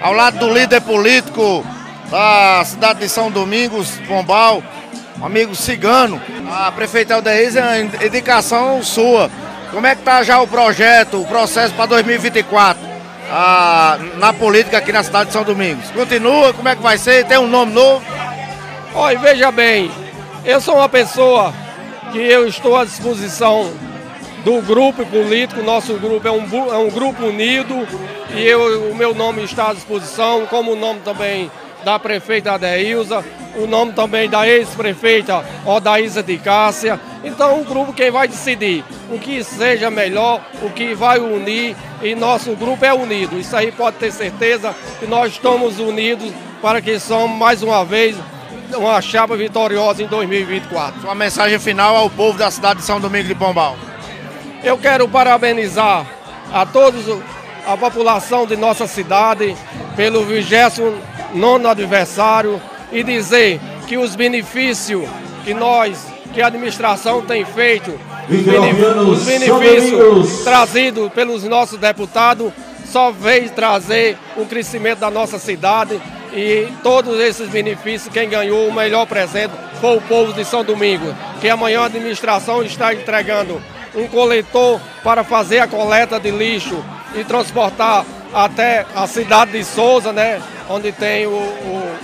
ao lado do líder político da cidade de São Domingos, Pombal, amigo Cigano. A prefeita Aldeísa é uma indicação sua. Como é que está já o projeto, o processo para 2024 ah, na política aqui na cidade de São Domingos? Continua, como é que vai ser? Tem um nome novo? Olha, veja bem, eu sou uma pessoa que eu estou à disposição do grupo político, nosso grupo é um, é um grupo unido e eu, o meu nome está à disposição, como o nome também da prefeita Adeilza, o nome também da ex-prefeita Odaísa de Cássia. Então o grupo quem vai decidir o que seja melhor, o que vai unir, e nosso grupo é unido. Isso aí pode ter certeza que nós estamos unidos para que somos mais uma vez uma chapa vitoriosa em 2024. Sua mensagem final ao povo da cidade de São Domingos de Pombal. Eu quero parabenizar a todos a população de nossa cidade pelo 29 aniversário e dizer que os benefícios que nós, que a administração tem feito, os benefícios trazidos pelos nossos deputados, só veio trazer o crescimento da nossa cidade e todos esses benefícios, quem ganhou o melhor presente foi o povo de São Domingos, que amanhã a administração está entregando um coletor para fazer a coleta de lixo e transportar até a cidade de Souza, né? Onde tem o, o,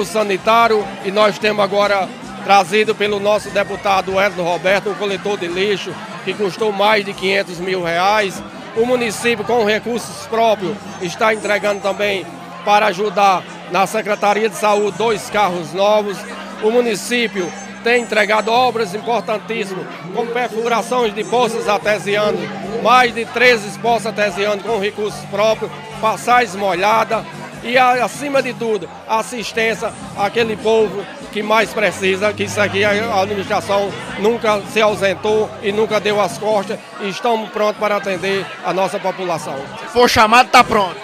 o sanitário e nós temos agora trazido pelo nosso deputado Edson Roberto um coletor de lixo que custou mais de 500 mil reais. O município, com recursos próprios, está entregando também para ajudar na Secretaria de Saúde dois carros novos. O município tem entregado obras importantíssimas, como perfurações de poços artesianos, mais de 13 poços artesianos com recursos próprios, passagens molhadas e, acima de tudo, assistência àquele povo que mais precisa, que isso aqui a administração nunca se ausentou e nunca deu as costas e estamos prontos para atender a nossa população. Se for chamado, está pronto.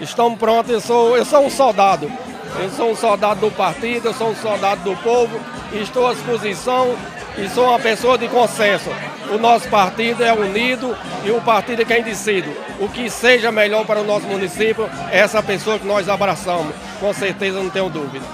Estamos prontos, eu sou, eu sou um soldado. Eu sou um soldado do partido, eu sou um soldado do povo estou à disposição e sou uma pessoa de consenso. O nosso partido é unido e o partido é quem decide. O que seja melhor para o nosso município é essa pessoa que nós abraçamos. Com certeza, não tenho dúvida.